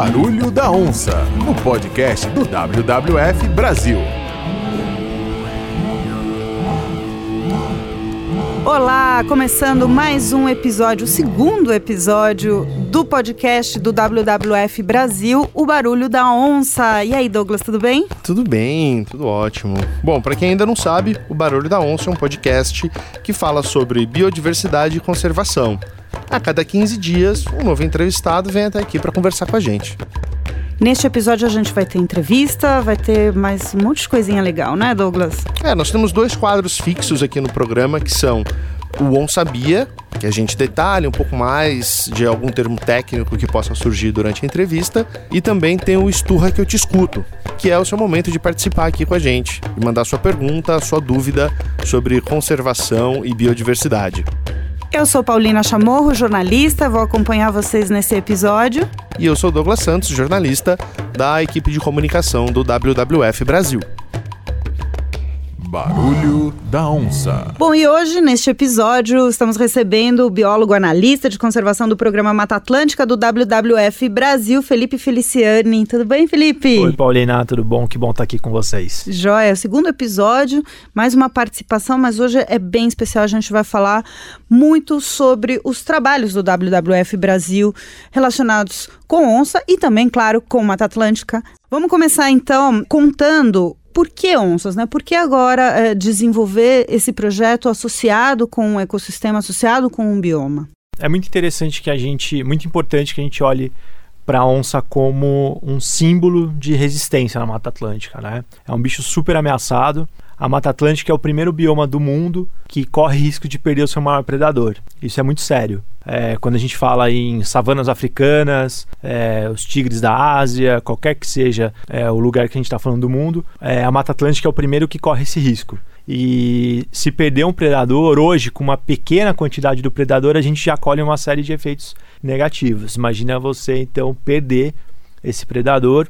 Barulho da Onça, no podcast do WWF Brasil. Olá, começando mais um episódio, o segundo episódio do podcast do WWF Brasil, o Barulho da Onça. E aí, Douglas, tudo bem? Tudo bem, tudo ótimo. Bom, para quem ainda não sabe, o Barulho da Onça é um podcast que fala sobre biodiversidade e conservação. A cada 15 dias, um novo entrevistado vem até aqui para conversar com a gente. Neste episódio a gente vai ter entrevista, vai ter mais um monte de coisinha legal, né, Douglas? É, nós temos dois quadros fixos aqui no programa que são o On Sabia, que a gente detalha um pouco mais de algum termo técnico que possa surgir durante a entrevista, e também tem o Esturra que eu te escuto, que é o seu momento de participar aqui com a gente e mandar sua pergunta, sua dúvida sobre conservação e biodiversidade. Eu sou Paulina Chamorro, jornalista, vou acompanhar vocês nesse episódio. E eu sou Douglas Santos, jornalista da equipe de comunicação do WWF Brasil. Barulho da Onça. Bom, e hoje, neste episódio, estamos recebendo o biólogo analista de conservação do programa Mata Atlântica do WWF Brasil, Felipe Feliciani. Tudo bem, Felipe? Oi, Paulina, tudo bom? Que bom estar aqui com vocês. Joia, segundo episódio, mais uma participação, mas hoje é bem especial. A gente vai falar muito sobre os trabalhos do WWF Brasil relacionados com onça e também, claro, com Mata Atlântica. Vamos começar então contando por que onças, né? Por que agora é, desenvolver esse projeto associado com um ecossistema, associado com um bioma? É muito interessante que a gente, muito importante que a gente olhe para a onça como um símbolo de resistência na Mata Atlântica, né? É um bicho super ameaçado. A Mata Atlântica é o primeiro bioma do mundo que corre risco de perder o seu maior predador. Isso é muito sério. É, quando a gente fala em savanas africanas, é, os tigres da Ásia, qualquer que seja é, o lugar que a gente está falando do mundo, é, a Mata Atlântica é o primeiro que corre esse risco. E se perder um predador hoje, com uma pequena quantidade do predador, a gente já colhe uma série de efeitos negativos. Imagina você então perder esse predador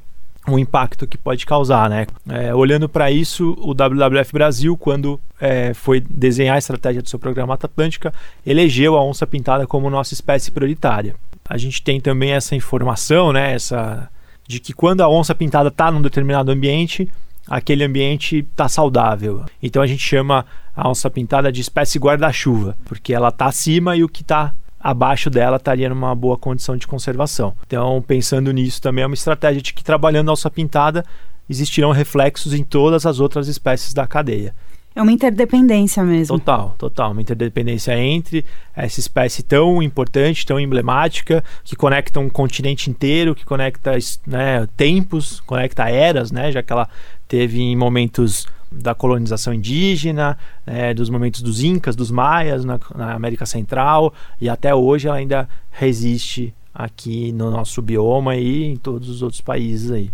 o impacto que pode causar, né? É, olhando para isso, o WWF Brasil, quando é, foi desenhar a estratégia do seu programa Mata Atlântica, elegeu a onça pintada como nossa espécie prioritária. A gente tem também essa informação, né? Essa de que quando a onça pintada está num determinado ambiente, aquele ambiente está saudável. Então a gente chama a onça pintada de espécie guarda-chuva, porque ela está acima e o que está abaixo dela estaria numa boa condição de conservação. Então, pensando nisso, também é uma estratégia de que trabalhando a alça pintada existirão reflexos em todas as outras espécies da cadeia. É uma interdependência mesmo. Total, total. Uma interdependência entre essa espécie tão importante, tão emblemática, que conecta um continente inteiro, que conecta né, tempos, conecta eras, né, já que ela teve em momentos da colonização indígena, é, dos momentos dos Incas, dos Maias na, na, América Central e até hoje ela ainda resiste aqui no nosso bioma e em todos os outros países aí.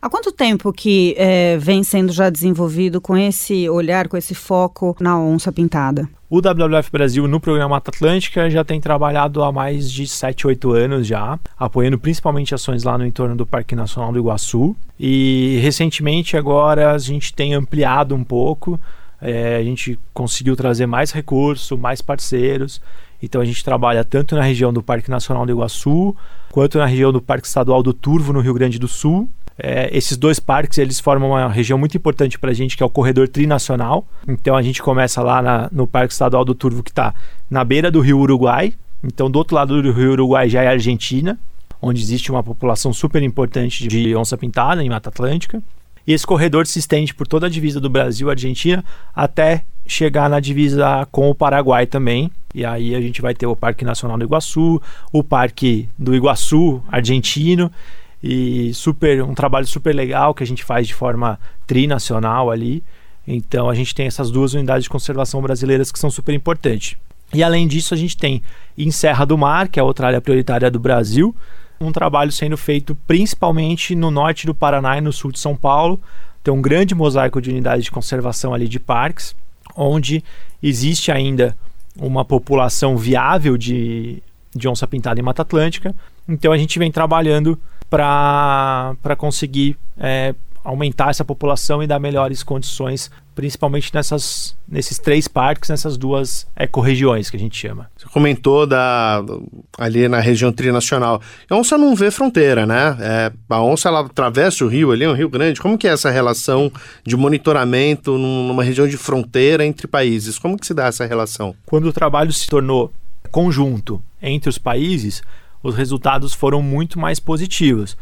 Há quanto tempo que é, vem sendo já desenvolvido com esse olhar, com esse foco na onça pintada? O WWF Brasil no programa Mata Atlântica já tem trabalhado há mais de 7, 8 anos já, apoiando principalmente ações lá no entorno do Parque Nacional do Iguaçu. E recentemente agora a gente tem ampliado um pouco, é, a gente conseguiu trazer mais recursos, mais parceiros. Então a gente trabalha tanto na região do Parque Nacional do Iguaçu, quanto na região do Parque Estadual do Turvo, no Rio Grande do Sul, é, esses dois parques eles formam uma região muito importante para a gente, que é o corredor trinacional. Então a gente começa lá na, no Parque Estadual do Turvo, que está na beira do Rio Uruguai. Então do outro lado do Rio Uruguai já é a Argentina, onde existe uma população super importante de onça pintada em Mata Atlântica. E esse corredor se estende por toda a divisa do Brasil, Argentina, até chegar na divisa com o Paraguai também. E aí a gente vai ter o Parque Nacional do Iguaçu, o Parque do Iguaçu argentino e super um trabalho super legal que a gente faz de forma trinacional ali. Então a gente tem essas duas unidades de conservação brasileiras que são super importantes. E além disso, a gente tem em Serra do Mar, que é outra área prioritária do Brasil, um trabalho sendo feito principalmente no norte do Paraná e no sul de São Paulo. Tem um grande mosaico de unidades de conservação ali de parques, onde existe ainda uma população viável de, de onça pintada em Mata Atlântica. Então a gente vem trabalhando para conseguir é, aumentar essa população e dar melhores condições, principalmente nessas, nesses três parques, nessas duas ecorregiões que a gente chama. Você comentou da, ali na região trinacional. A onça não vê fronteira, né? É, a onça ela atravessa o rio ali, é um rio grande. Como que é essa relação de monitoramento numa região de fronteira entre países? Como que se dá essa relação? Quando o trabalho se tornou conjunto entre os países, os resultados foram muito mais positivos.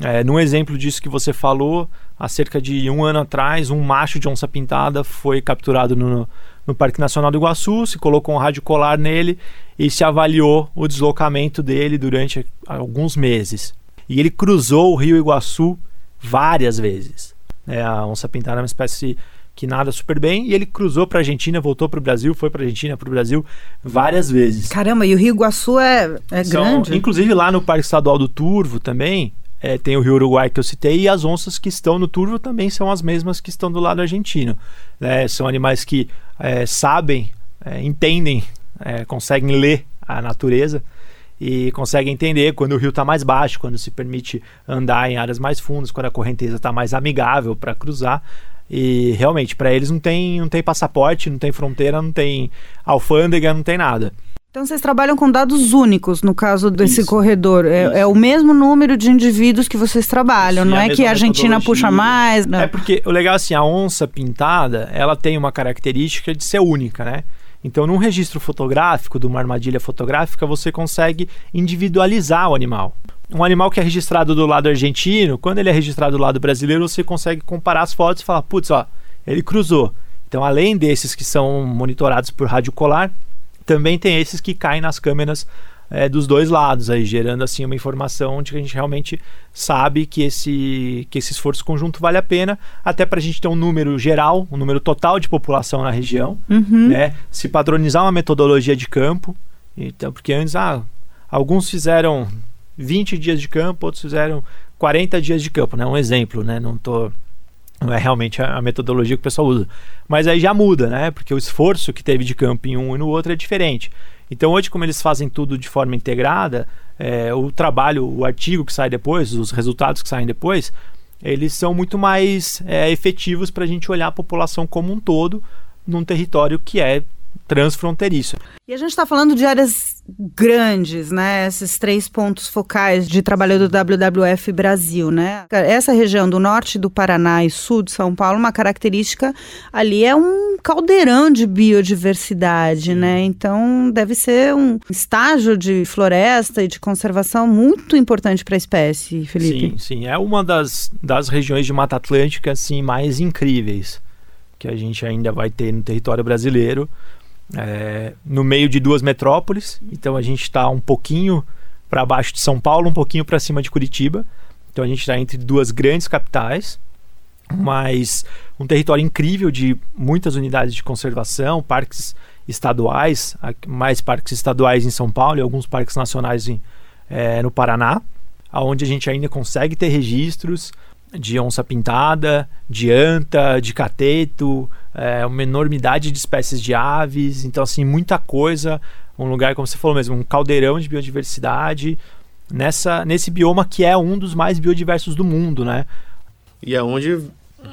É, num exemplo disso que você falou, há cerca de um ano atrás, um macho de onça pintada foi capturado no, no Parque Nacional do Iguaçu, se colocou um rádio colar nele e se avaliou o deslocamento dele durante alguns meses. E ele cruzou o rio Iguaçu várias vezes. É, a onça pintada é uma espécie que nada super bem e ele cruzou para a Argentina, voltou para o Brasil, foi para a Argentina, para o Brasil várias vezes. Caramba, e o Rio Iguaçu é, é São, grande? Inclusive lá no Parque Estadual do Turvo também, é, tem o Rio Uruguai que eu citei, e as onças que estão no turvo também são as mesmas que estão do lado argentino. Né? São animais que é, sabem, é, entendem, é, conseguem ler a natureza e conseguem entender quando o rio está mais baixo, quando se permite andar em áreas mais fundas, quando a correnteza está mais amigável para cruzar. E realmente, para eles não tem, não tem passaporte, não tem fronteira, não tem alfândega, não tem nada. Então vocês trabalham com dados únicos no caso desse isso, corredor. É, é, o mesmo número de indivíduos que vocês trabalham, isso, não é que a Argentina puxa mais. Não. É porque o legal é assim, a onça pintada, ela tem uma característica de ser única, né? Então, num registro fotográfico, de uma armadilha fotográfica, você consegue individualizar o animal. Um animal que é registrado do lado argentino, quando ele é registrado do lado brasileiro, você consegue comparar as fotos e falar, putz, ó, ele cruzou. Então, além desses que são monitorados por rádio colar, também tem esses que caem nas câmeras é, dos dois lados, aí gerando assim uma informação de que a gente realmente sabe que esse, que esse esforço conjunto vale a pena, até para a gente ter um número geral, um número total de população na região, uhum. né? Se padronizar uma metodologia de campo, então porque antes ah, alguns fizeram 20 dias de campo, outros fizeram 40 dias de campo, né? Um exemplo, né? Não tô não é realmente a metodologia que o pessoal usa. Mas aí já muda, né? Porque o esforço que teve de campo em um e no outro é diferente. Então hoje, como eles fazem tudo de forma integrada, é, o trabalho, o artigo que sai depois, os resultados que saem depois, eles são muito mais é, efetivos para a gente olhar a população como um todo num território que é transfronteiriço. E a gente está falando de áreas grandes, né? Esses três pontos focais de trabalho do WWF Brasil, né? Essa região do norte do Paraná e sul de São Paulo, uma característica ali é um caldeirão de biodiversidade, né? Então deve ser um estágio de floresta e de conservação muito importante para a espécie, Felipe. Sim, sim. É uma das, das regiões de Mata Atlântica assim, mais incríveis que a gente ainda vai ter no território brasileiro é, no meio de duas metrópoles. Então a gente está um pouquinho para baixo de São Paulo, um pouquinho para cima de Curitiba. Então a gente está entre duas grandes capitais, mas um território incrível de muitas unidades de conservação, parques estaduais, mais parques estaduais em São Paulo e alguns parques nacionais em, é, no Paraná, aonde a gente ainda consegue ter registros de onça pintada, de anta, de cateto, é, uma enormidade de espécies de aves, então assim, muita coisa, um lugar, como você falou mesmo, um caldeirão de biodiversidade, nessa, nesse bioma que é um dos mais biodiversos do mundo, né? E é onde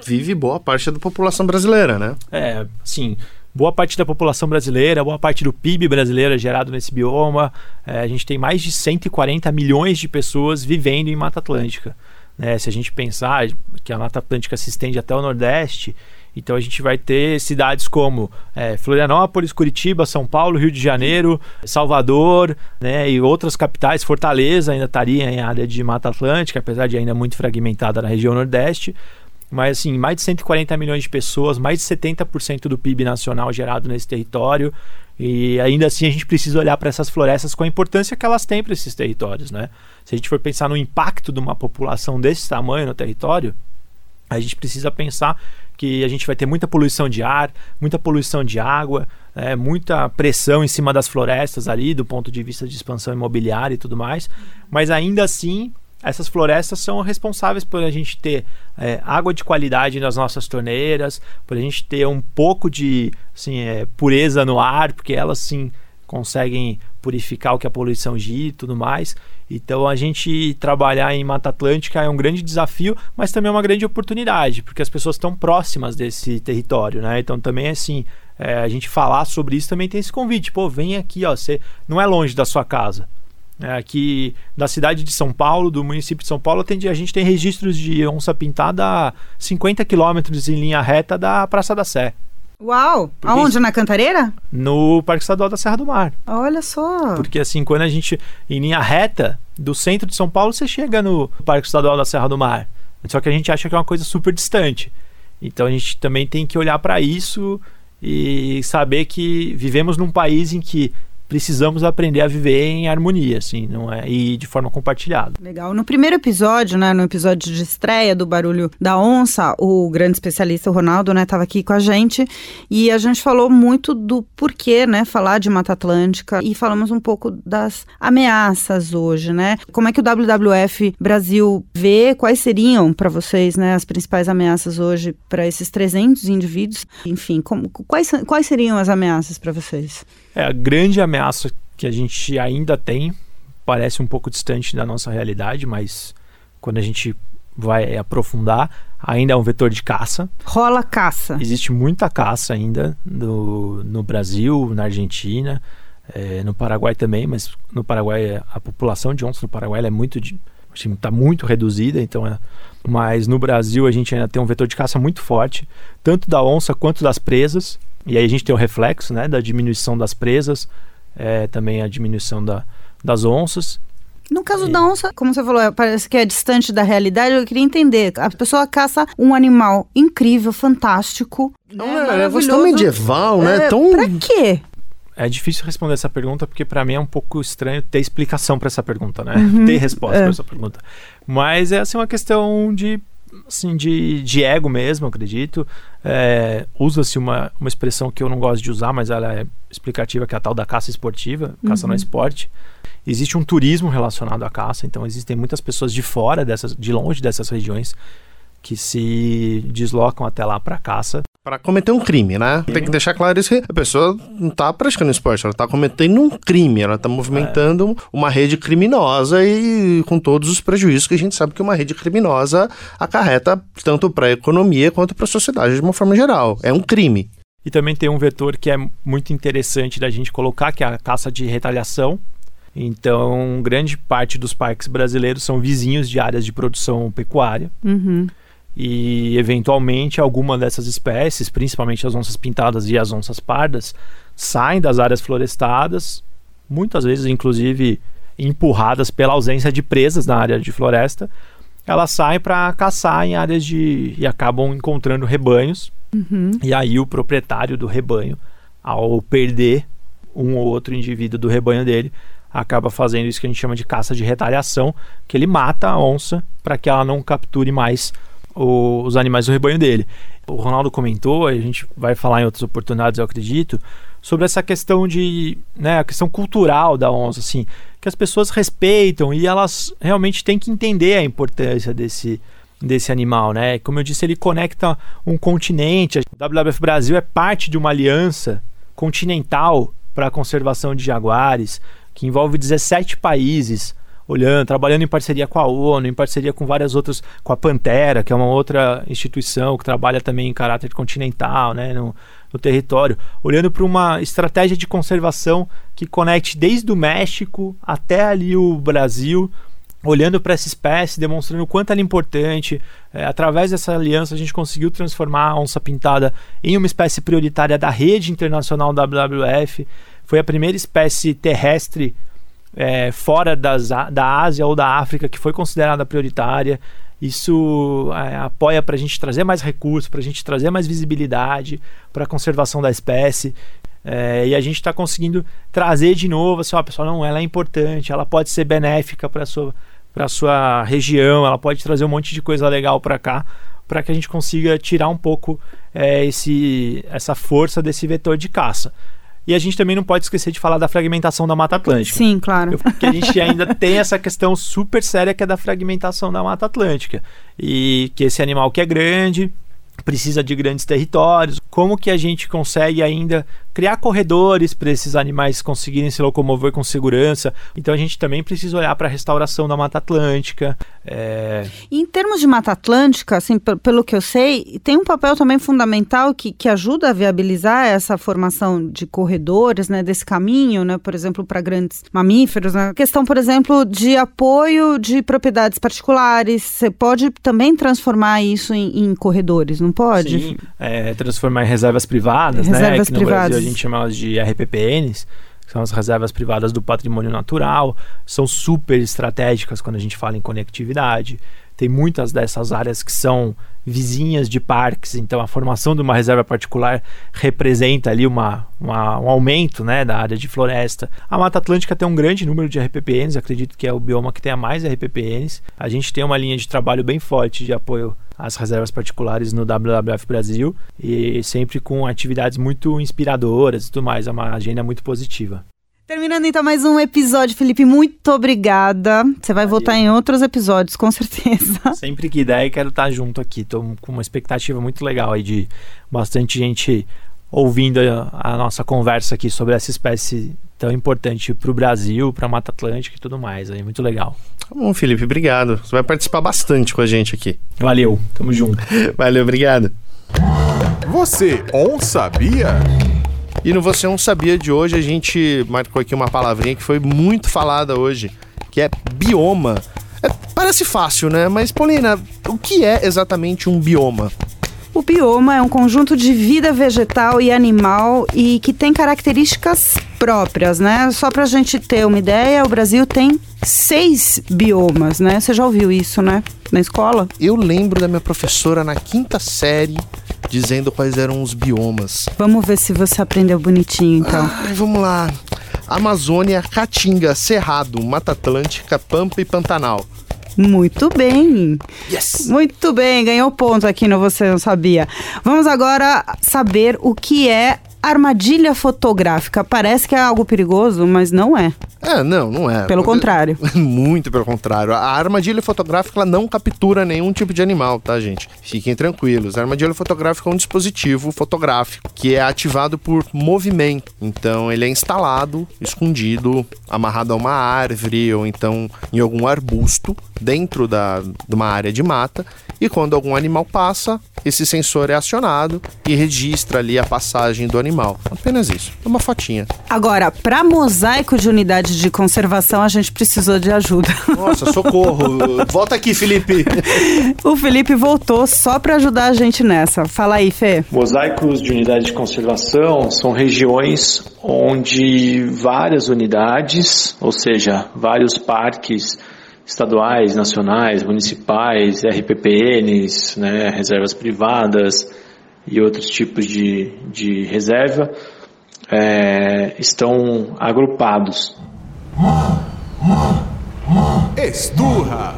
vive boa parte da população brasileira, né? É, sim. Boa parte da população brasileira, boa parte do PIB brasileiro é gerado nesse bioma. É, a gente tem mais de 140 milhões de pessoas vivendo em Mata Atlântica. Né? Se a gente pensar que a Mata Atlântica se estende até o Nordeste, então a gente vai ter cidades como é, Florianópolis, Curitiba, São Paulo, Rio de Janeiro, Salvador, né, e outras capitais. Fortaleza ainda estaria em área de Mata Atlântica, apesar de ainda muito fragmentada na região Nordeste. Mas assim, mais de 140 milhões de pessoas, mais de 70% do PIB nacional gerado nesse território. E ainda assim a gente precisa olhar para essas florestas com a importância que elas têm para esses territórios, né? Se a gente for pensar no impacto de uma população desse tamanho no território, a gente precisa pensar que a gente vai ter muita poluição de ar, muita poluição de água, é, muita pressão em cima das florestas ali, do ponto de vista de expansão imobiliária e tudo mais. Mas ainda assim, essas florestas são responsáveis por a gente ter é, água de qualidade nas nossas torneiras, por a gente ter um pouco de assim, é, pureza no ar, porque elas sim conseguem purificar o que a poluição gira e tudo mais. Então a gente trabalhar em Mata Atlântica é um grande desafio, mas também é uma grande oportunidade, porque as pessoas estão próximas desse território, né? Então também é assim, é, a gente falar sobre isso também tem esse convite. Pô, vem aqui, ó, você não é longe da sua casa. É, aqui da cidade de São Paulo, do município de São Paulo, tem, a gente tem registros de onça pintada a 50 quilômetros em linha reta da Praça da Sé. Uau! Porque Aonde? Na Cantareira? No Parque Estadual da Serra do Mar. Olha só! Porque assim, quando a gente, em linha reta, do centro de São Paulo, você chega no Parque Estadual da Serra do Mar. Só que a gente acha que é uma coisa super distante. Então a gente também tem que olhar para isso e saber que vivemos num país em que precisamos aprender a viver em harmonia, assim, não é? E de forma compartilhada. Legal. No primeiro episódio, né, no episódio de estreia do Barulho da Onça, o grande especialista o Ronaldo, né, estava aqui com a gente e a gente falou muito do porquê, né, falar de Mata Atlântica e falamos um pouco das ameaças hoje, né? Como é que o WWF Brasil vê, quais seriam para vocês, né, as principais ameaças hoje para esses 300 indivíduos? Enfim, como, quais, quais seriam as ameaças para vocês? É, a grande ameaça que a gente ainda tem parece um pouco distante da nossa realidade, mas quando a gente vai aprofundar, ainda é um vetor de caça. Rola caça. Existe muita caça ainda no, no Brasil, na Argentina, é, no Paraguai também, mas no Paraguai a população de onças no Paraguai é muito está muito reduzida, então é, mas no Brasil a gente ainda tem um vetor de caça muito forte, tanto da onça quanto das presas. E aí a gente tem o reflexo né, da diminuição das presas, é, também a diminuição da, das onças. No caso e... da onça, como você falou, parece que é distante da realidade. Eu queria entender. A pessoa caça um animal incrível, fantástico. Não, né, é, é tão medieval, né? É, tão... Pra quê? É difícil responder essa pergunta porque para mim é um pouco estranho ter explicação para essa pergunta, né? Uhum, ter resposta é. para essa pergunta. Mas é assim uma questão de assim, de, de ego mesmo, acredito. É, Usa-se uma, uma expressão que eu não gosto de usar, mas ela é explicativa, que é a tal da caça esportiva, caça uhum. no esporte. Existe um turismo relacionado à caça, então existem muitas pessoas de fora dessas, de longe dessas regiões que se deslocam até lá para caça para cometer um crime, né? Tem que deixar claro isso que a pessoa não tá praticando esporte, ela tá cometendo um crime, ela tá movimentando é. uma rede criminosa e com todos os prejuízos que a gente sabe que uma rede criminosa acarreta tanto para a economia quanto para a sociedade de uma forma geral. É um crime. E também tem um vetor que é muito interessante da gente colocar, que é a caça de retaliação. Então, grande parte dos parques brasileiros são vizinhos de áreas de produção pecuária. Uhum e eventualmente alguma dessas espécies, principalmente as onças pintadas e as onças pardas, saem das áreas florestadas, muitas vezes inclusive empurradas pela ausência de presas na área de floresta, elas saem para caçar em áreas de e acabam encontrando rebanhos. Uhum. E aí o proprietário do rebanho, ao perder um ou outro indivíduo do rebanho dele, acaba fazendo isso que a gente chama de caça de retaliação, que ele mata a onça para que ela não capture mais o, os animais do rebanho dele. O Ronaldo comentou, a gente vai falar em outras oportunidades, eu acredito, sobre essa questão de, né, a questão cultural da onça, assim, que as pessoas respeitam e elas realmente têm que entender a importância desse, desse animal, né? Como eu disse, ele conecta um continente. O WWF Brasil é parte de uma aliança continental para a conservação de jaguares, que envolve 17 países olhando, trabalhando em parceria com a ONU, em parceria com várias outras, com a Pantera, que é uma outra instituição que trabalha também em caráter continental, né, no, no território, olhando para uma estratégia de conservação que conecte desde o México até ali o Brasil, olhando para essa espécie, demonstrando o quanto ela é importante. É, através dessa aliança, a gente conseguiu transformar a onça pintada em uma espécie prioritária da rede internacional WWF. Foi a primeira espécie terrestre é, fora das, da Ásia ou da África que foi considerada prioritária. Isso é, apoia para a gente trazer mais recursos, para a gente trazer mais visibilidade para a conservação da espécie. É, e a gente está conseguindo trazer de novo assim, ó, pessoal, não, ela é importante, ela pode ser benéfica para a sua, sua região, ela pode trazer um monte de coisa legal para cá, para que a gente consiga tirar um pouco é, esse, essa força desse vetor de caça. E a gente também não pode esquecer de falar da fragmentação da Mata Atlântica. Sim, claro. Porque a gente ainda tem essa questão super séria que é da fragmentação da Mata Atlântica. E que esse animal que é grande, precisa de grandes territórios. Como que a gente consegue ainda criar corredores para esses animais conseguirem se locomover com segurança. Então a gente também precisa olhar para a restauração da Mata Atlântica. É... Em termos de Mata Atlântica, assim, pelo que eu sei, tem um papel também fundamental que, que ajuda a viabilizar essa formação de corredores, né, desse caminho, né, por exemplo, para grandes mamíferos. Né? Questão, por exemplo, de apoio de propriedades particulares. Você pode também transformar isso em, em corredores, não pode? Sim, é, transformar em reservas privadas, reservas né? No privadas. Gente chama de RPPNs que são as reservas privadas do patrimônio natural, são super estratégicas quando a gente fala em conectividade. Tem muitas dessas áreas que são vizinhas de parques, então a formação de uma reserva particular representa ali uma, uma, um aumento né, da área de floresta. A Mata Atlântica tem um grande número de RPPNs, acredito que é o bioma que tenha mais RPPNs. A gente tem uma linha de trabalho bem forte de apoio às reservas particulares no WWF Brasil e sempre com atividades muito inspiradoras e tudo mais, é uma agenda muito positiva. Terminando então mais um episódio, Felipe, muito obrigada. Você vai Valeu. voltar em outros episódios, com certeza. Sempre que der, quero estar junto aqui. Tô com uma expectativa muito legal aí de bastante gente ouvindo a, a nossa conversa aqui sobre essa espécie tão importante para o Brasil, para a Mata Atlântica e tudo mais. Aí, muito legal. Tá bom, Felipe, obrigado. Você vai participar bastante com a gente aqui. Valeu, tamo junto. Valeu, obrigado. Você on sabia? E no Você Não Sabia de hoje, a gente marcou aqui uma palavrinha que foi muito falada hoje, que é bioma. É, parece fácil, né? Mas, Paulina, o que é exatamente um bioma? O bioma é um conjunto de vida vegetal e animal e que tem características próprias, né? Só para a gente ter uma ideia, o Brasil tem seis biomas, né? Você já ouviu isso, né? Na escola? Eu lembro da minha professora na quinta série dizendo quais eram os biomas. Vamos ver se você aprendeu bonitinho, então. Ai, vamos lá. Amazônia, Caatinga, Cerrado, Mata Atlântica, Pampa e Pantanal. Muito bem. Yes. Muito bem, ganhou ponto aqui no Você Não Sabia. Vamos agora saber o que é armadilha fotográfica. Parece que é algo perigoso, mas não é. É, não, não é. Pelo contrário. Muito pelo contrário. A armadilha fotográfica não captura nenhum tipo de animal, tá, gente? Fiquem tranquilos. A armadilha fotográfica é um dispositivo fotográfico que é ativado por movimento. Então, ele é instalado, escondido, amarrado a uma árvore ou então em algum arbusto dentro da, de uma área de mata. E quando algum animal passa, esse sensor é acionado e registra ali a passagem do animal. Apenas isso. É uma fotinha. Agora, para mosaico de unidade de conservação, a gente precisou de ajuda. Nossa, socorro. Volta aqui, Felipe. o Felipe voltou só para ajudar a gente nessa. Fala aí, Fê. Mosaicos de unidade de conservação são regiões onde várias unidades, ou seja, vários parques estaduais, nacionais, municipais, RPPNs, né, reservas privadas e outros tipos de, de reserva é, estão agrupados. Esturra!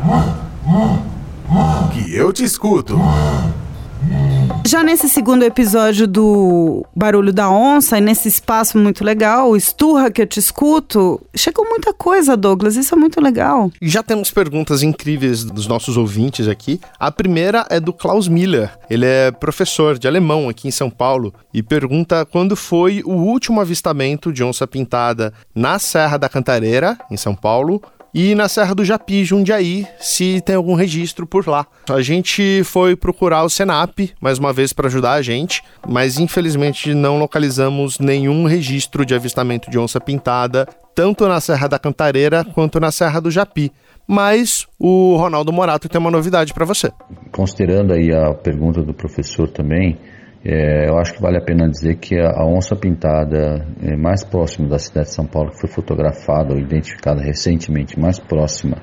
Que eu te escuto. Já nesse segundo episódio do Barulho da Onça, e nesse espaço muito legal, Esturra que eu te escuto, chegou muita coisa, Douglas, isso é muito legal. Já temos perguntas incríveis dos nossos ouvintes aqui. A primeira é do Klaus Miller. Ele é professor de alemão aqui em São Paulo e pergunta quando foi o último avistamento de onça pintada na Serra da Cantareira, em São Paulo, e na Serra do Japi, Jundiaí, se tem algum registro por lá. A gente foi procurar o Senap mais uma vez para ajudar a gente, mas infelizmente não localizamos nenhum registro de avistamento de onça pintada, tanto na Serra da Cantareira quanto na Serra do Japi. Mas o Ronaldo Morato tem uma novidade para você. Considerando aí a pergunta do professor também, é, eu acho que vale a pena dizer que a, onça pintada é, mais próxima da cidade de São Paulo, que foi fotografada ou identificada recentemente, mais próxima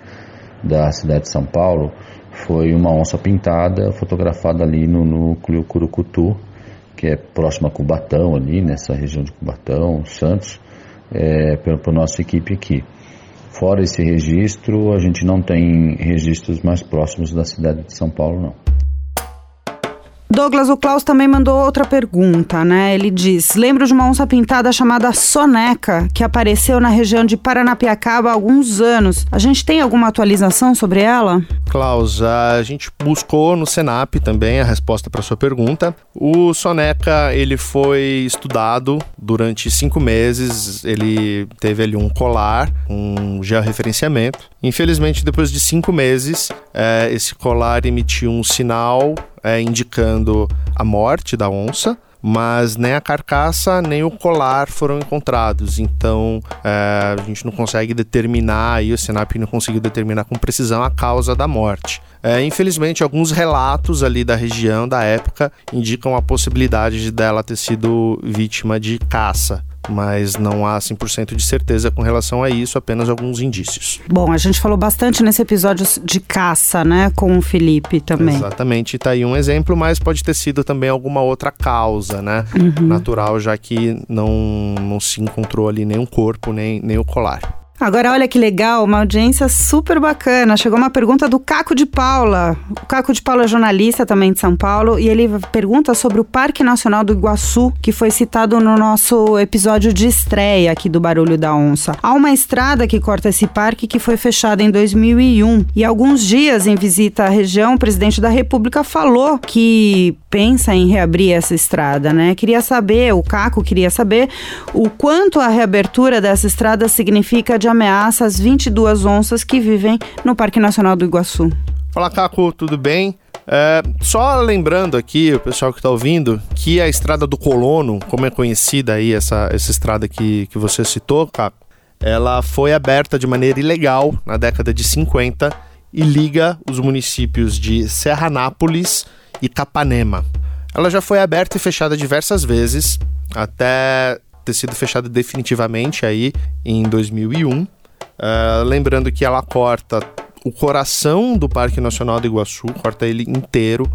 da cidade de São Paulo, foi uma onça pintada fotografada ali no núcleo Curucutu, que é próximo a Cubatão, ali nessa região de Cubatão, Santos, é, pela nossa equipe aqui. Fora esse registro, a gente não tem registros mais próximos da cidade de São Paulo, não. Douglas, o Klaus também mandou outra pergunta, né? Ele diz: Lembro de uma onça pintada chamada Soneca, que apareceu na região de Paranapiacaba há alguns anos. A gente tem alguma atualização sobre ela? Klaus, a gente buscou no Senap também a resposta para sua pergunta. O Soneca ele foi estudado durante cinco meses. Ele teve ali um colar, um georreferenciamento. Infelizmente, depois de cinco meses, é, esse colar emitiu um sinal é, indicando a morte da onça mas nem a carcaça nem o colar foram encontrados. Então é, a gente não consegue determinar, e o Senap não conseguiu determinar com precisão a causa da morte. É, infelizmente, alguns relatos ali da região, da época, indicam a possibilidade de dela ter sido vítima de caça mas não há 100% de certeza com relação a isso, apenas alguns indícios. Bom, a gente falou bastante nesse episódio de caça, né, com o Felipe também. Exatamente, está aí um exemplo, mas pode ter sido também alguma outra causa, né, uhum. natural, já que não, não se encontrou ali nenhum corpo, nem, nem o colar. Agora, olha que legal, uma audiência super bacana. Chegou uma pergunta do Caco de Paula. O Caco de Paula é jornalista também de São Paulo e ele pergunta sobre o Parque Nacional do Iguaçu, que foi citado no nosso episódio de estreia aqui do Barulho da Onça. Há uma estrada que corta esse parque que foi fechada em 2001 e alguns dias em visita à região, o presidente da República falou que pensa em reabrir essa estrada, né? Queria saber, o Caco queria saber o quanto a reabertura dessa estrada significa de ameaça às 22 onças que vivem no Parque Nacional do Iguaçu. Fala, Caco, tudo bem? É, só lembrando aqui, o pessoal que está ouvindo, que a Estrada do Colono, como é conhecida aí essa, essa estrada que, que você citou, Caco, ela foi aberta de maneira ilegal na década de 50 e liga os municípios de Serranápolis e Capanema. Ela já foi aberta e fechada diversas vezes, até ter sido fechada definitivamente aí em 2001. Uh, eh, lembrando que ela corta o coração do Parque Nacional do Iguaçu, corta ele inteiro.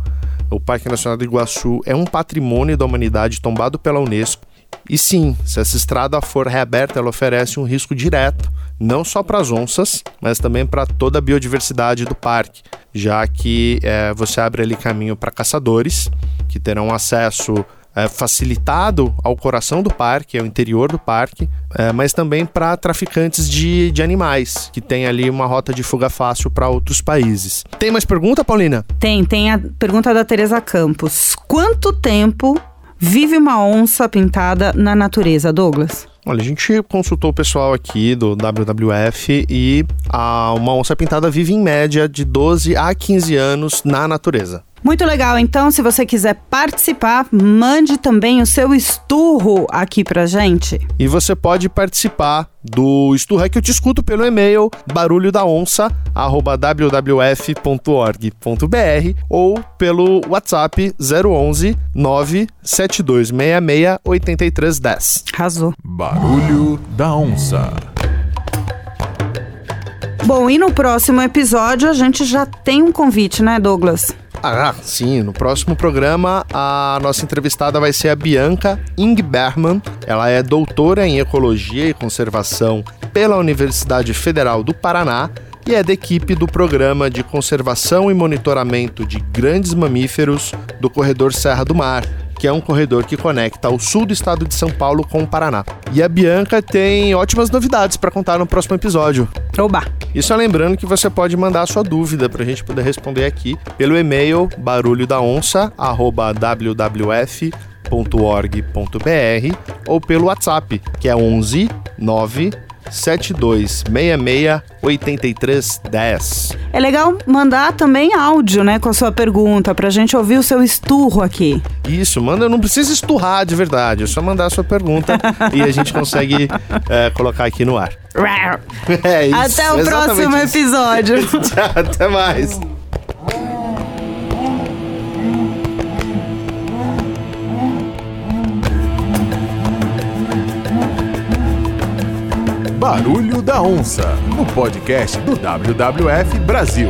O Parque Nacional do Iguaçu é um patrimônio da humanidade tombado pela Unesco. E sim, se essa estrada for reaberta, ela oferece um risco direto, não só para as onças, mas também para toda a biodiversidade do parque, já que é, você abre ali caminho para caçadores, que terão acesso é, facilitado ao coração do parque, ao interior do parque, é, mas também para traficantes de, de animais, que tem ali uma rota de fuga fácil para outros países. Tem mais pergunta, Paulina? Tem, tem a pergunta da Teresa Campos. Quanto tempo vive uma onça pintada na natureza, Douglas? Olha, a gente consultou o pessoal aqui do WWF e a, uma onça pintada vive em média de 12 a 15 anos na natureza. Muito legal. Então, se você quiser participar, mande também o seu esturro aqui pra gente. E você pode participar do Esturra que eu te escuto pelo e-mail barulhodaonça@wwf.org.br ou pelo WhatsApp 011 97266 8310. Arrasou. Barulho da Onça. Bom, e no próximo episódio a gente já tem um convite, né, Douglas? Ah, sim. No próximo programa, a nossa entrevistada vai ser a Bianca Ingberman. Ela é doutora em Ecologia e Conservação pela Universidade Federal do Paraná e é da equipe do Programa de Conservação e Monitoramento de Grandes Mamíferos do Corredor Serra do Mar, que é um corredor que conecta o sul do estado de São Paulo com o Paraná. E a Bianca tem ótimas novidades para contar no próximo episódio. Oba! E só lembrando que você pode mandar a sua dúvida para a gente poder responder aqui pelo e-mail barulhodaonça@wwf.org.br ou pelo WhatsApp, que é 11 9 7266-8310. É legal mandar também áudio, né, com a sua pergunta, pra gente ouvir o seu esturro aqui. Isso, manda, não precisa esturrar de verdade, é só mandar a sua pergunta e a gente consegue é, colocar aqui no ar. é isso, Até o próximo isso. episódio. Até mais. Barulho da Onça, no podcast do WWF Brasil.